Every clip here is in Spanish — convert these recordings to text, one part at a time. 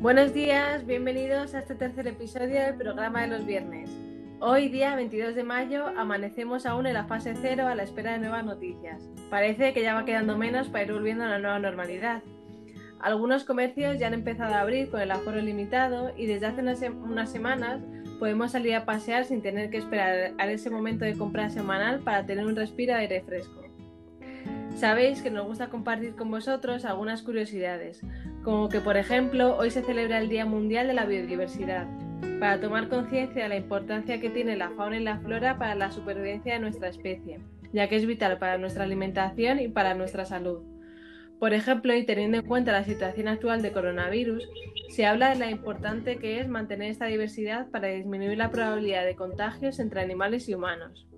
Buenos días, bienvenidos a este tercer episodio del programa de los viernes. Hoy, día 22 de mayo, amanecemos aún en la fase cero a la espera de nuevas noticias. Parece que ya va quedando menos para ir volviendo a la nueva normalidad. Algunos comercios ya han empezado a abrir con el aforo limitado y desde hace unas, semanas podemos salir a pasear sin tener que esperar a ese momento de compra semanal para tener un respiro de aire fresco. Sabéis que nos gusta compartir con vosotros algunas curiosidades, como que por ejemplo hoy se celebra el Día Mundial de la Biodiversidad, para tomar conciencia de la importancia que tiene la fauna y la flora para la supervivencia de nuestra especie, ya que es vital para nuestra alimentación y para nuestra salud. Por ejemplo, y teniendo en cuenta la situación actual de coronavirus, se habla de la importante que es mantener esta diversidad para disminuir la probabilidad de contagios entre animales y humanos.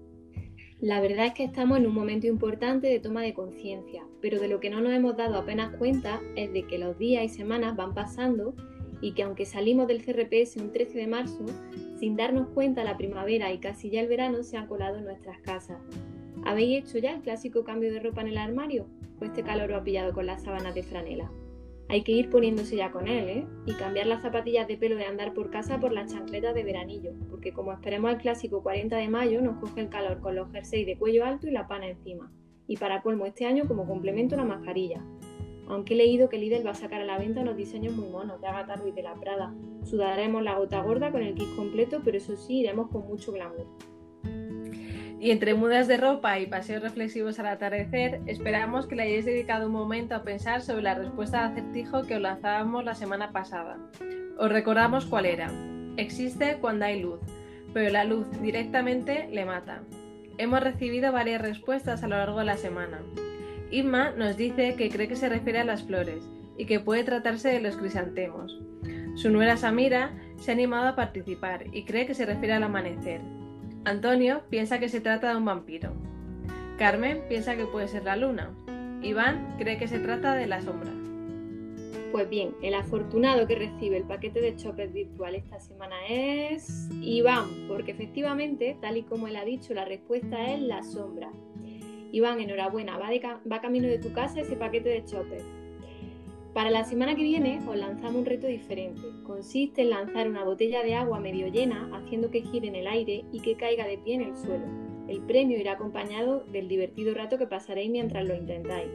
La verdad es que estamos en un momento importante de toma de conciencia, pero de lo que no nos hemos dado apenas cuenta es de que los días y semanas van pasando y que aunque salimos del CRPS un 13 de marzo, sin darnos cuenta la primavera y casi ya el verano se han colado en nuestras casas. ¿Habéis hecho ya el clásico cambio de ropa en el armario? Pues este calor lo ha pillado con las sábanas de franela. Hay que ir poniéndose ya con él, ¿eh? Y cambiar las zapatillas de pelo de andar por casa por las chancletas de veranillo, porque como esperemos el clásico 40 de mayo, nos coge el calor con los jerseys de cuello alto y la pana encima. Y para colmo este año como complemento una mascarilla. Aunque he leído que Lidl va a sacar a la venta unos diseños muy monos de Agatha Ruiz de la Prada. Sudaremos la gota gorda con el kit completo, pero eso sí, iremos con mucho glamour. Y entre mudas de ropa y paseos reflexivos al atardecer, esperamos que le hayáis dedicado un momento a pensar sobre la respuesta al acertijo que os lanzábamos la semana pasada. Os recordamos cuál era. Existe cuando hay luz, pero la luz directamente le mata. Hemos recibido varias respuestas a lo largo de la semana. Inma nos dice que cree que se refiere a las flores y que puede tratarse de los crisantemos. Su nuera Samira se ha animado a participar y cree que se refiere al amanecer, Antonio piensa que se trata de un vampiro. Carmen piensa que puede ser la luna. Iván cree que se trata de la sombra. Pues bien, el afortunado que recibe el paquete de choppers virtual esta semana es Iván, porque efectivamente, tal y como él ha dicho, la respuesta es la sombra. Iván, enhorabuena, va, va camino de tu casa ese paquete de choppers. Para la semana que viene os lanzamos un reto diferente. Consiste en lanzar una botella de agua medio llena haciendo que gire en el aire y que caiga de pie en el suelo. El premio irá acompañado del divertido rato que pasaréis mientras lo intentáis.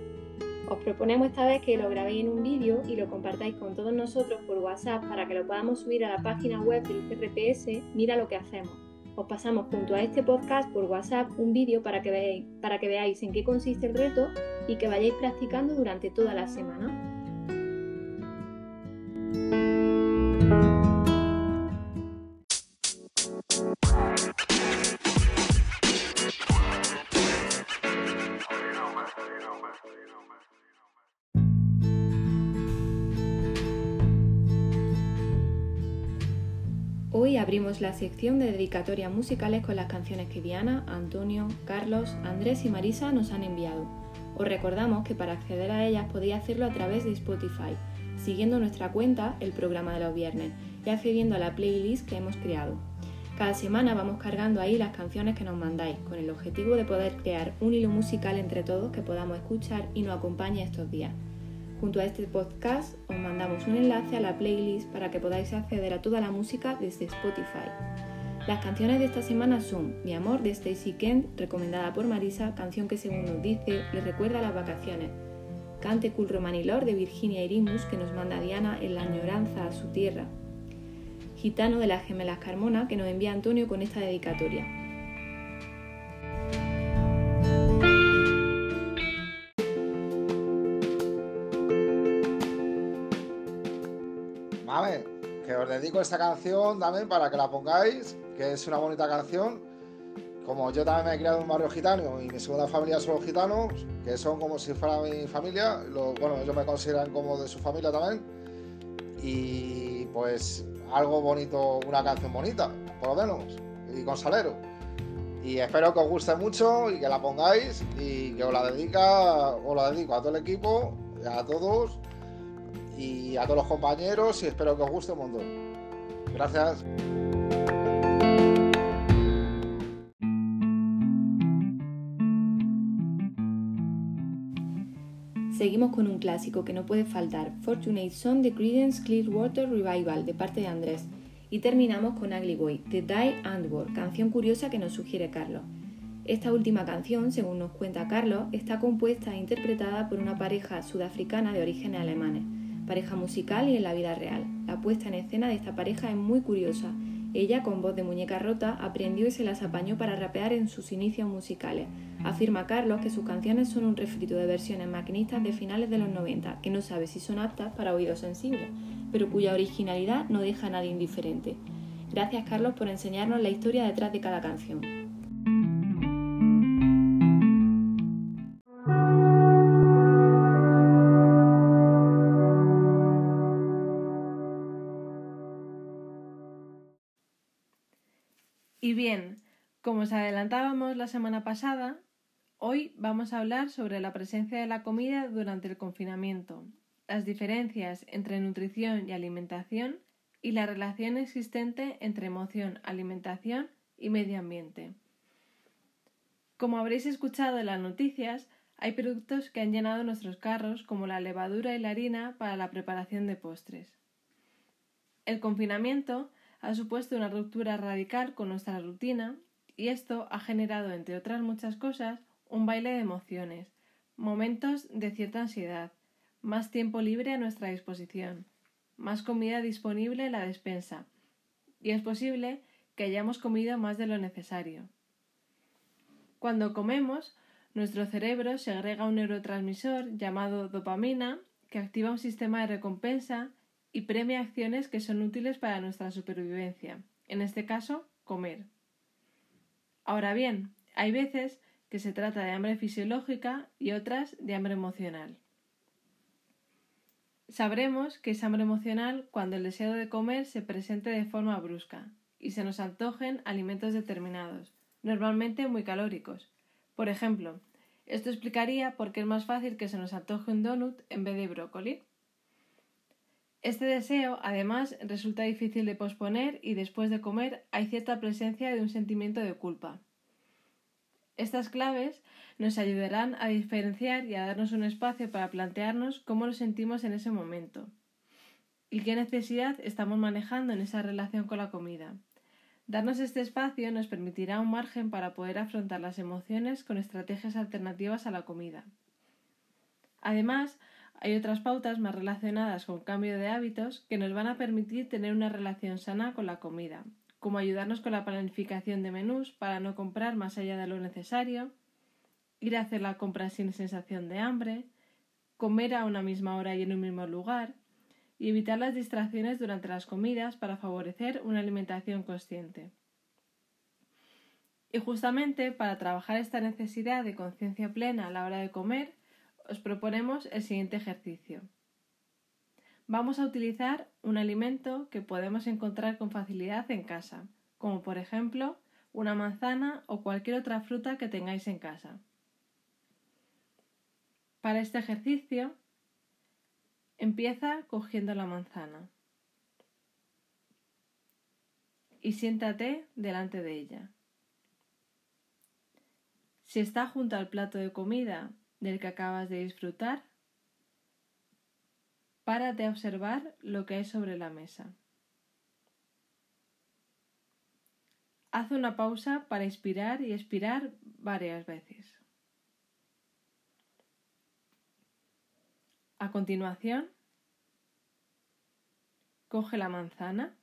Os proponemos esta vez que lo grabéis en un vídeo y lo compartáis con todos nosotros por WhatsApp para que lo podamos subir a la página web del CRPS Mira lo que hacemos. Os pasamos junto a este podcast por WhatsApp un vídeo para que veáis, para que veáis en qué consiste el reto y que vayáis practicando durante toda la semana. Hoy abrimos la sección de dedicatorias musicales con las canciones que Diana, Antonio, Carlos, Andrés y Marisa nos han enviado. Os recordamos que para acceder a ellas podéis hacerlo a través de Spotify, siguiendo nuestra cuenta el programa de los viernes y accediendo a la playlist que hemos creado. Cada semana vamos cargando ahí las canciones que nos mandáis, con el objetivo de poder crear un hilo musical entre todos que podamos escuchar y nos acompañe estos días. Junto a este podcast os mandamos un enlace a la playlist para que podáis acceder a toda la música desde Spotify. Las canciones de esta semana son Mi amor de Stacy Kent, recomendada por Marisa, canción que según nos dice le recuerda las vacaciones. Cante Cool Romanilor de Virginia Irimus que nos manda Diana en la añoranza a su tierra. Gitano de las gemelas Carmona que nos envía Antonio con esta dedicatoria. que os dedico esta canción también para que la pongáis, que es una bonita canción. Como yo también me he criado en un barrio gitano y mi segunda familia son los gitanos, que son como si fuera mi familia, bueno, ellos me consideran como de su familia también. Y pues algo bonito, una canción bonita, por lo menos, y con salero. Y espero que os guste mucho y que la pongáis y que os la dedica, os la dedico a todo el equipo, a todos y a todos los compañeros y espero que os guste un montón. Gracias. Seguimos con un clásico que no puede faltar, Fortunate Son de Creedence Clearwater Revival de parte de Andrés. Y terminamos con Ugly Boy de Die Antwoord, canción curiosa que nos sugiere Carlos. Esta última canción, según nos cuenta Carlos, está compuesta e interpretada por una pareja sudafricana de orígenes alemanes, pareja musical y en la vida real. La puesta en escena de esta pareja es muy curiosa. Ella, con voz de muñeca rota, aprendió y se las apañó para rapear en sus inicios musicales. Afirma Carlos que sus canciones son un refrito de versiones maquinistas de finales de los 90, que no sabe si son aptas para oídos sensibles, pero cuya originalidad no deja a nadie indiferente. Gracias Carlos por enseñarnos la historia detrás de cada canción. Bien, como os adelantábamos la semana pasada, hoy vamos a hablar sobre la presencia de la comida durante el confinamiento, las diferencias entre nutrición y alimentación y la relación existente entre emoción, alimentación y medio ambiente. Como habréis escuchado en las noticias, hay productos que han llenado nuestros carros como la levadura y la harina para la preparación de postres. El confinamiento ha supuesto una ruptura radical con nuestra rutina y esto ha generado, entre otras muchas cosas, un baile de emociones, momentos de cierta ansiedad, más tiempo libre a nuestra disposición, más comida disponible en la despensa, y es posible que hayamos comido más de lo necesario. Cuando comemos, nuestro cerebro segrega un neurotransmisor llamado dopamina que activa un sistema de recompensa y premia acciones que son útiles para nuestra supervivencia, en este caso, comer. Ahora bien, hay veces que se trata de hambre fisiológica y otras de hambre emocional. Sabremos que es hambre emocional cuando el deseo de comer se presente de forma brusca y se nos antojen alimentos determinados, normalmente muy calóricos. Por ejemplo, esto explicaría por qué es más fácil que se nos antoje un donut en vez de brócoli. Este deseo, además, resulta difícil de posponer y después de comer hay cierta presencia de un sentimiento de culpa. Estas claves nos ayudarán a diferenciar y a darnos un espacio para plantearnos cómo nos sentimos en ese momento y qué necesidad estamos manejando en esa relación con la comida. Darnos este espacio nos permitirá un margen para poder afrontar las emociones con estrategias alternativas a la comida. Además, hay otras pautas más relacionadas con cambio de hábitos que nos van a permitir tener una relación sana con la comida, como ayudarnos con la planificación de menús para no comprar más allá de lo necesario, ir a hacer la compra sin sensación de hambre, comer a una misma hora y en un mismo lugar, y evitar las distracciones durante las comidas para favorecer una alimentación consciente. Y justamente para trabajar esta necesidad de conciencia plena a la hora de comer, os proponemos el siguiente ejercicio. Vamos a utilizar un alimento que podemos encontrar con facilidad en casa, como por ejemplo una manzana o cualquier otra fruta que tengáis en casa. Para este ejercicio, empieza cogiendo la manzana y siéntate delante de ella. Si está junto al plato de comida del que acabas de disfrutar, párate a observar lo que hay sobre la mesa. Haz una pausa para inspirar y expirar varias veces. A continuación, coge la manzana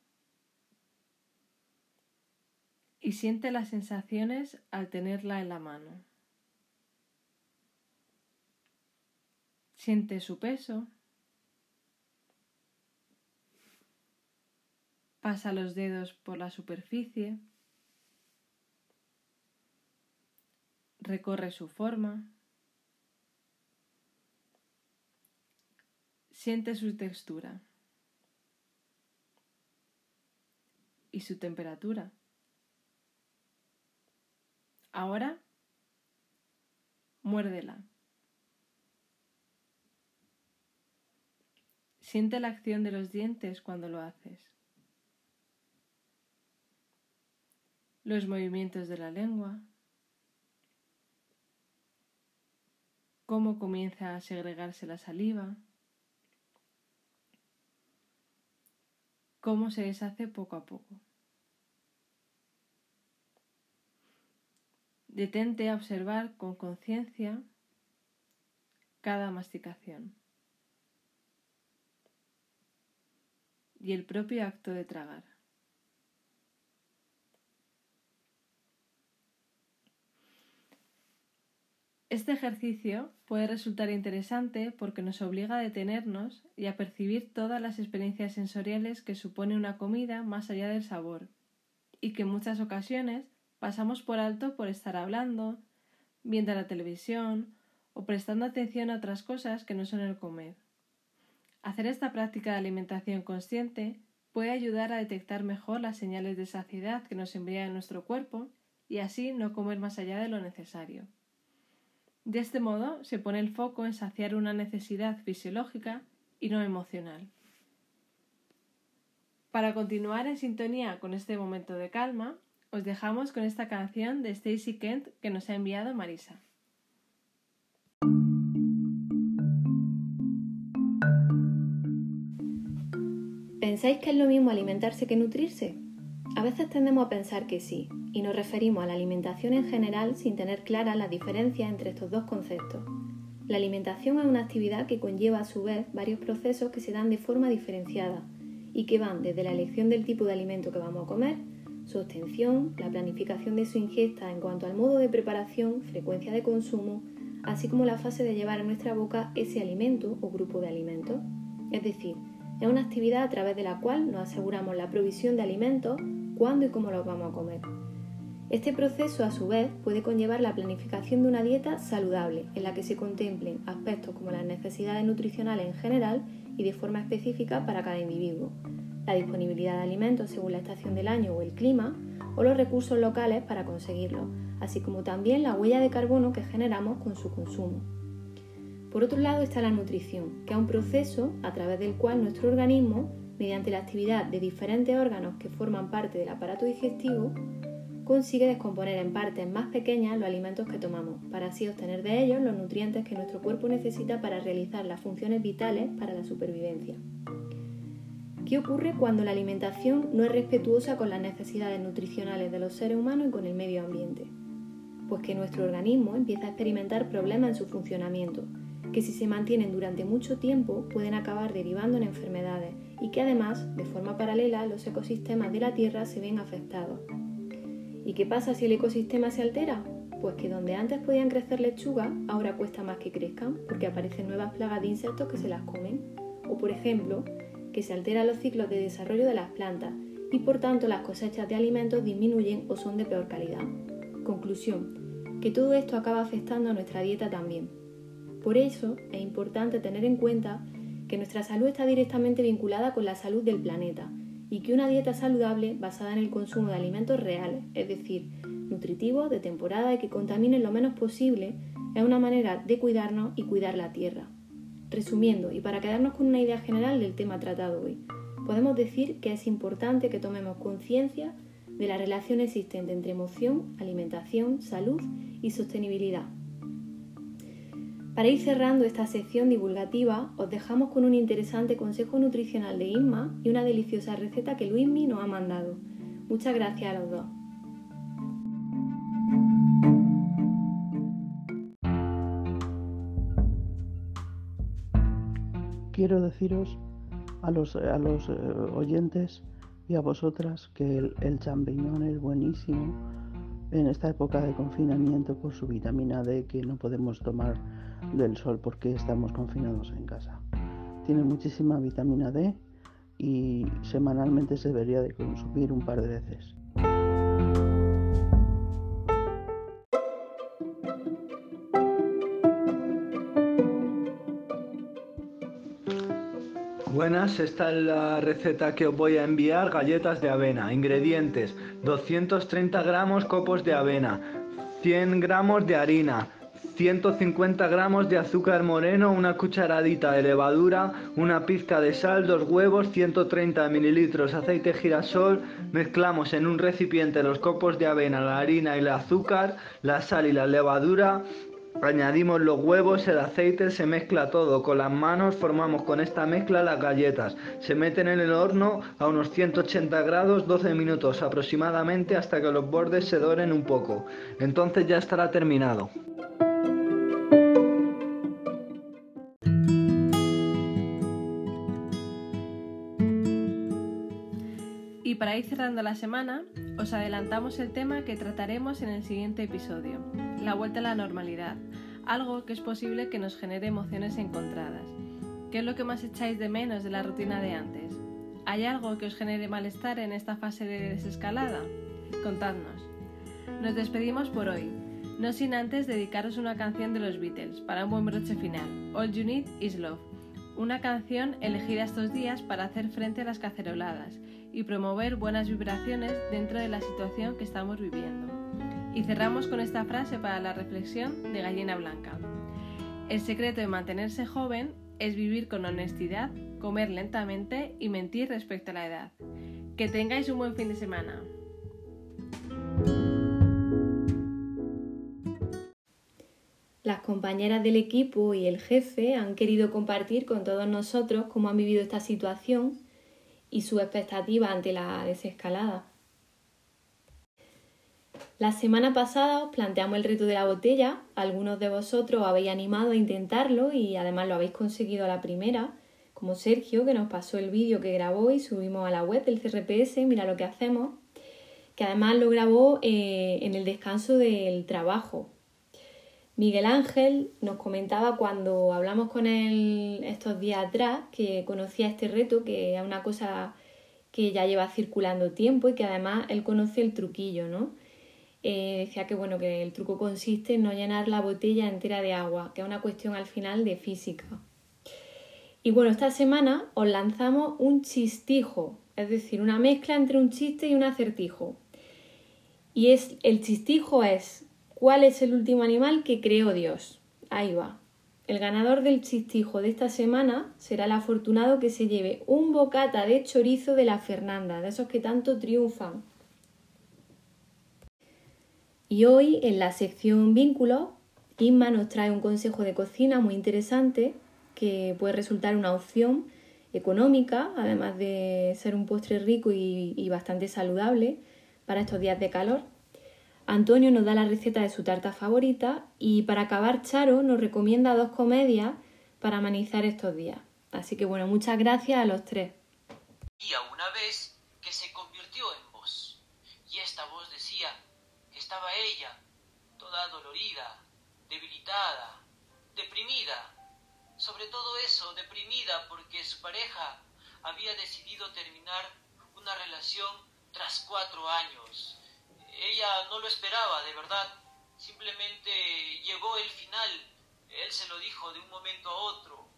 y siente las sensaciones al tenerla en la mano. Siente su peso. Pasa los dedos por la superficie. Recorre su forma. Siente su textura y su temperatura. Ahora, muérdela. Siente la acción de los dientes cuando lo haces. Los movimientos de la lengua. cómo comienza a segregarse la saliva, cómo se deshace poco a poco. Detente a observar con conciencia cada masticación y el propio acto de tragar. Este ejercicio puede resultar interesante porque nos obliga a detenernos y a percibir todas las experiencias sensoriales que supone una comida más allá del sabor, y que en muchas ocasiones pasamos por alto por estar hablando, viendo la televisión o prestando atención a otras cosas que no son el comer. Hacer esta práctica de alimentación consciente puede ayudar a detectar mejor las señales de saciedad que nos envía en nuestro cuerpo y así no comer más allá de lo necesario. De este modo se pone el foco en saciar una necesidad fisiológica y no emocional. Para continuar en sintonía con este momento de calma, os dejamos con esta canción de Stacy Kent que nos ha enviado Marisa. ¿Pensáis que es lo mismo alimentarse que nutrirse? A veces tendemos a pensar que sí, y nos referimos a la alimentación en general sin tener clara la diferencia entre estos dos conceptos. La alimentación es una actividad que conlleva a su vez varios procesos que se dan de forma diferenciada y que van desde la elección del tipo de alimento que vamos a comer, su obtención, la planificación de su ingesta en cuanto al modo de preparación, frecuencia de consumo, así como la fase de llevar a nuestra boca ese alimento o grupo de alimentos. Es decir, es una actividad a través de la cual nos aseguramos la provisión de alimentos cuándo y cómo los vamos a comer. Este proceso, a su vez, puede conllevar la planificación de una dieta saludable, en la que se contemplen aspectos como las necesidades nutricionales en general y de forma específica para cada individuo, la disponibilidad de alimentos según la estación del año o el clima, o los recursos locales para conseguirlo, así como también la huella de carbono que generamos con su consumo. Por otro lado está la nutrición, que es un proceso a través del cual nuestro organismo mediante la actividad de diferentes órganos que forman parte del aparato digestivo, consigue descomponer en partes más pequeñas los alimentos que tomamos, para así obtener de ellos los nutrientes que nuestro cuerpo necesita para realizar las funciones vitales para la supervivencia. ¿Qué ocurre cuando la alimentación no es respetuosa con las necesidades nutricionales de los seres humanos y con el medio ambiente? Pues que nuestro organismo empieza a experimentar problemas en su funcionamiento, que si se mantienen durante mucho tiempo pueden acabar derivando en enfermedades y que además, de forma paralela, los ecosistemas de la Tierra se ven afectados. ¿Y qué pasa si el ecosistema se altera? Pues que donde antes podían crecer lechugas, ahora cuesta más que crezcan porque aparecen nuevas plagas de insectos que se las comen. O por ejemplo, que se alteran los ciclos de desarrollo de las plantas y por tanto las cosechas de alimentos disminuyen o son de peor calidad. Conclusión, que todo esto acaba afectando a nuestra dieta también. Por eso es importante tener en cuenta que nuestra salud está directamente vinculada con la salud del planeta y que una dieta saludable basada en el consumo de alimentos reales, es decir, nutritivos, de temporada y que contaminen lo menos posible, es una manera de cuidarnos y cuidar la tierra. Resumiendo, y para quedarnos con una idea general del tema tratado hoy, podemos decir que es importante que tomemos conciencia de la relación existente entre emoción, alimentación, salud y sostenibilidad para ir cerrando esta sección divulgativa, os dejamos con un interesante consejo nutricional de Inma y una deliciosa receta que Luismi nos ha mandado. Muchas gracias a los dos. Quiero deciros a los, eh, oyentes y a vosotras que el, el champiñón es buenísimo en esta época de confinamiento por su vitamina D que no podemos tomar del sol porque estamos confinados en casa. Tiene muchísima vitamina D y semanalmente se debería de consumir un par de veces. Buenas, esta es la receta que os voy a enviar, galletas de avena. Ingredientes, 230 gramos copos de avena, 100 gramos de harina, 150 gramos de azúcar moreno, una cucharadita de levadura, una pizca de sal, dos huevos, 130 mililitros aceite girasol, mezclamos en un recipiente los copos de avena, la harina y el azúcar, la sal y la levadura, Añadimos los huevos, el aceite, se mezcla todo. Con las manos formamos con esta mezcla las galletas. Se meten en el horno a unos 180 grados 12 minutos aproximadamente hasta que los bordes se doren un poco. Entonces ya estará terminado. Para ir cerrando la semana, os adelantamos el tema que trataremos en el siguiente episodio, la vuelta a la normalidad, algo que es posible que nos genere emociones encontradas. ¿Qué es lo que más echáis de menos de la rutina de antes? ¿Hay algo que os genere malestar en esta fase de desescalada? Contadnos. Nos despedimos por hoy, no sin antes dedicaros una canción de los Beatles para un buen broche final, All You Need Is Love, una canción elegida estos días para hacer frente a las caceroladas y promover buenas vibraciones dentro de la situación que estamos viviendo. Y cerramos con esta frase para la reflexión de Gallina Blanca. El secreto de mantenerse joven es vivir con honestidad, comer lentamente y mentir respecto a la edad. Que tengáis un buen fin de semana. Las compañeras del equipo y el jefe han querido compartir con todos nosotros cómo han vivido esta situación y su expectativa ante la desescalada. La semana pasada os planteamos el reto de la botella, algunos de vosotros habéis animado a intentarlo y además lo habéis conseguido a la primera, como Sergio que nos pasó el vídeo que grabó y subimos a la web del CRPS, mira lo que hacemos, que además lo grabó eh, en el descanso del trabajo. Miguel Ángel nos comentaba cuando hablamos con él estos días atrás que conocía este reto, que es una cosa que ya lleva circulando tiempo y que además él conoce el truquillo, ¿no? Eh, decía que bueno, que el truco consiste en no llenar la botella entera de agua, que es una cuestión al final de física. Y bueno, esta semana os lanzamos un chistijo, es decir, una mezcla entre un chiste y un acertijo. Y es, el chistijo es ¿Cuál es el último animal que creó Dios? Ahí va. El ganador del chistijo de esta semana será el afortunado que se lleve un bocata de chorizo de la Fernanda, de esos que tanto triunfan. Y hoy, en la sección vínculos, Inma nos trae un consejo de cocina muy interesante que puede resultar una opción económica, además de ser un postre rico y, y bastante saludable para estos días de calor. Antonio nos da la receta de su tarta favorita y para acabar Charo nos recomienda dos comedias para amenizar estos días. Así que bueno, muchas gracias a los tres. Y a una vez que se convirtió en voz. Y esta voz decía que estaba ella, toda dolorida, debilitada, deprimida. Sobre todo eso, deprimida porque su pareja había decidido terminar una relación tras cuatro años ella no lo esperaba, de verdad. Simplemente llegó el final. Él se lo dijo de un momento a otro,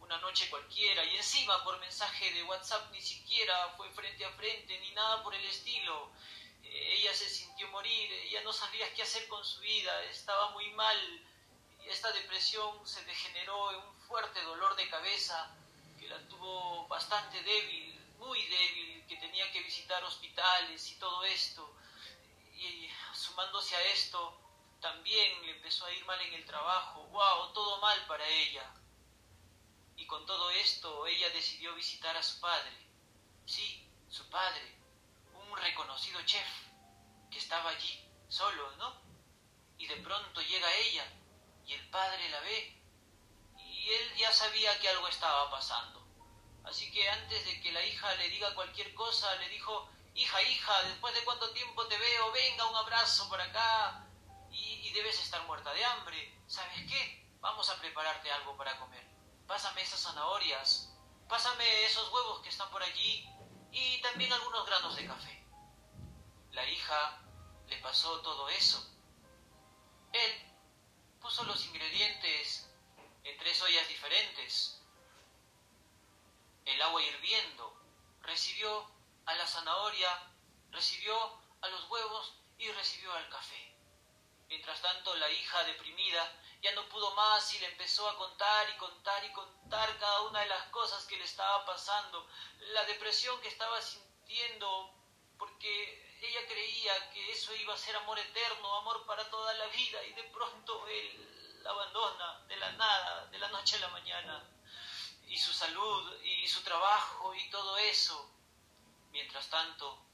una noche cualquiera, y encima por mensaje de WhatsApp ni siquiera fue frente a frente, ni nada por el estilo. Ella se sintió morir, ella no sabía qué hacer con su vida, estaba muy mal, y esta depresión se degeneró en un fuerte dolor de cabeza que la tuvo bastante débil, muy débil, que tenía que visitar hospitales y todo esto y sumándose a esto, también le empezó a ir mal en el trabajo. ¡Wow! Todo mal para ella. Y con todo esto, ella decidió visitar a su padre. Sí, su padre, un reconocido chef, que estaba allí, solo, ¿no? Y de pronto llega ella, y el padre la ve, y él ya sabía que algo estaba pasando. Así que antes de que la hija le diga cualquier cosa, le dijo, hija, hija, después de cuánto tiempo te veo, venga, un abrazo por acá. Y, debes estar muerta de hambre. ¿Sabes qué? Vamos a prepararte algo para comer. Pásame esas zanahorias, pásame esos huevos que están por allí y también algunos granos de café. La hija le pasó todo eso. Él puso los ingredientes en tres ollas diferentes. El agua hirviendo recibió a la zanahoria, recibió a los huevos y recibió al café. Mientras tanto, la hija deprimida ya no pudo más y le empezó a contar y contar y contar cada una de las cosas que le estaba pasando, la depresión que estaba sintiendo, porque ella creía que eso iba a ser amor eterno, amor para toda la vida, y de pronto él abandona de la nada, de la noche a la mañana, y su salud, y su trabajo, y todo eso. Mientras tanto,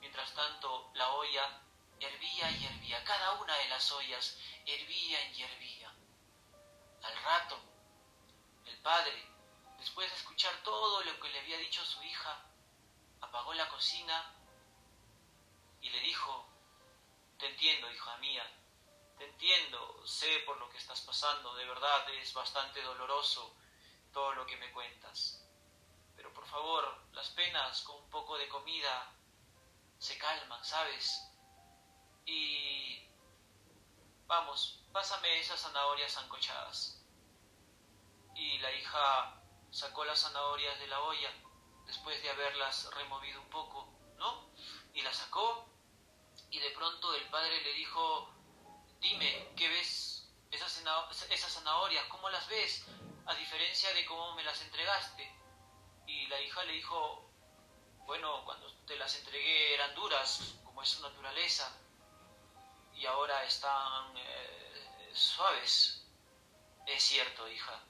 mientras tanto, la olla hervía y hervía, cada una de las ollas hervía y hervía. Al rato, el padre, después de escuchar todo lo que le había dicho su hija, apagó la cocina y le dijo, te entiendo, hija mía, te entiendo, sé por lo que estás pasando, de verdad es bastante doloroso todo lo que me cuentas. Favor, las penas con un poco de comida se calman, ¿sabes? Y... Vamos, pásame esas zanahorias ancochadas. Y la hija sacó las zanahorias de la olla después de haberlas removido un poco, ¿no? Y las sacó y de pronto el padre le dijo, dime, ¿qué ves? Esas, esas zanahorias, ¿cómo las ves? A diferencia de cómo me las entregaste. La hija le dijo, bueno, cuando te las entregué eran duras, como es su naturaleza, y ahora están eh, suaves. Es cierto, hija.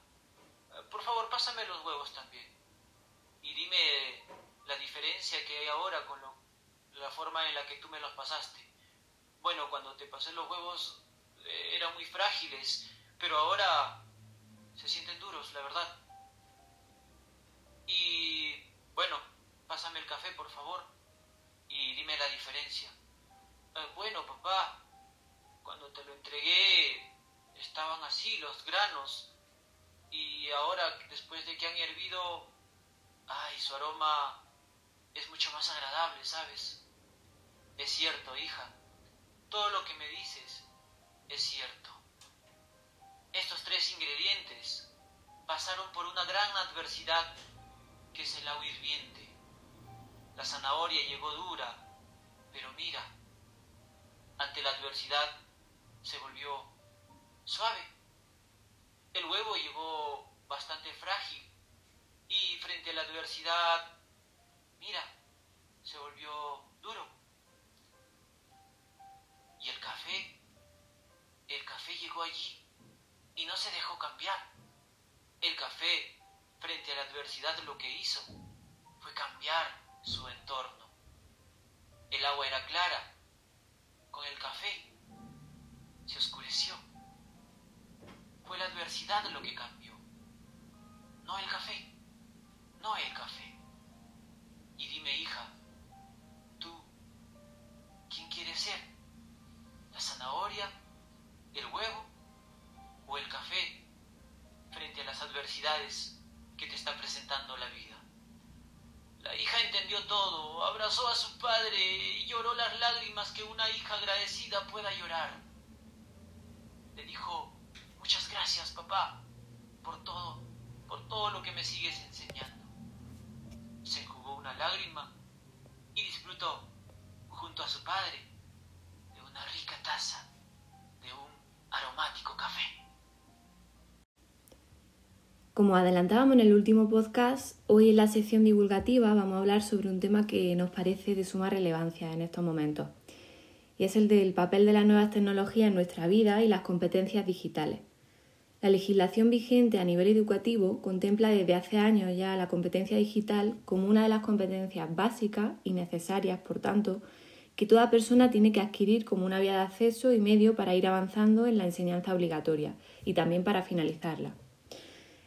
Por favor, pásame los huevos también. Y dime la diferencia que hay ahora con lo la forma en la que tú me los pasaste. Bueno, cuando te pasé los huevos eh, eran muy frágiles, pero ahora se sienten duros, la verdad. Y bueno, pásame el café, por favor, y dime la diferencia. Eh, bueno, papá, cuando te lo entregué estaban así los granos y ahora después de que han hervido, ay, su aroma es mucho más agradable, ¿sabes? Es cierto, hija. Todo lo que me dices es cierto. Estos tres ingredientes pasaron por una gran adversidad que es el agua hirviente. La zanahoria llegó dura, pero mira, ante la adversidad se volvió suave. El huevo llegó bastante frágil y frente a la adversidad, mira, se volvió duro. Y el café, el café llegó allí y no se dejó cambiar. El café, adversidad, lo que hizo fue cambiar su entorno. El agua era clara. Con el café se oscureció. Fue la adversidad lo que cambió. No el café. No el café. Y dime, hija, ¿tú quién quieres ser? la zanahoria, el huevo o el café frente a las adversidades que te está presentando la vida. La hija entendió todo, abrazó a su padre y lloró las lágrimas que una hija agradecida pueda llorar. Le dijo, muchas gracias papá por todo, por todo lo que me sigues enseñando. Se enjugó una lágrima y disfrutó junto a su padre una rica taza de un aromático café. Como adelantábamos en el último podcast, hoy en la sección divulgativa vamos a hablar sobre un tema que nos parece de suma relevancia en estos momentos, y es el del papel de las nuevas tecnologías en nuestra vida y las competencias digitales. La legislación vigente a nivel educativo contempla desde hace años ya la competencia digital como una de las competencias básicas y necesarias, por tanto, que toda persona tiene que adquirir como una vía de acceso y medio para ir avanzando en la enseñanza obligatoria y también para finalizarla.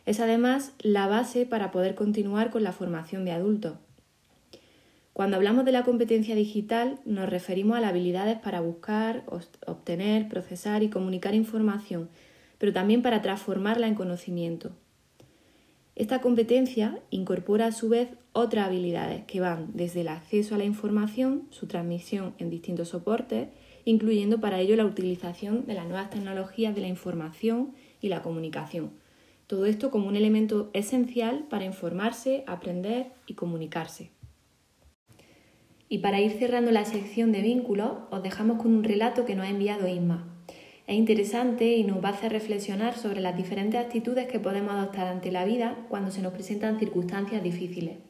Es además la base para poder continuar con la formación de adultos. Cuando hablamos de la competencia digital nos referimos a las habilidades para buscar, obtener, procesar y comunicar información, pero también para transformarla en conocimiento. Esta competencia incorpora a su vez otras habilidades que van desde el acceso a la información, su transmisión en distintos soportes, incluyendo para ello la utilización de las nuevas tecnologías de la información y la comunicación. Todo esto como un elemento esencial para informarse, aprender y comunicarse. Y para ir cerrando la sección de vínculos, os dejamos con un relato que nos ha enviado Isma. Es interesante y nos va a hacer reflexionar sobre las diferentes actitudes que podemos adoptar ante la vida cuando se nos presentan circunstancias difíciles.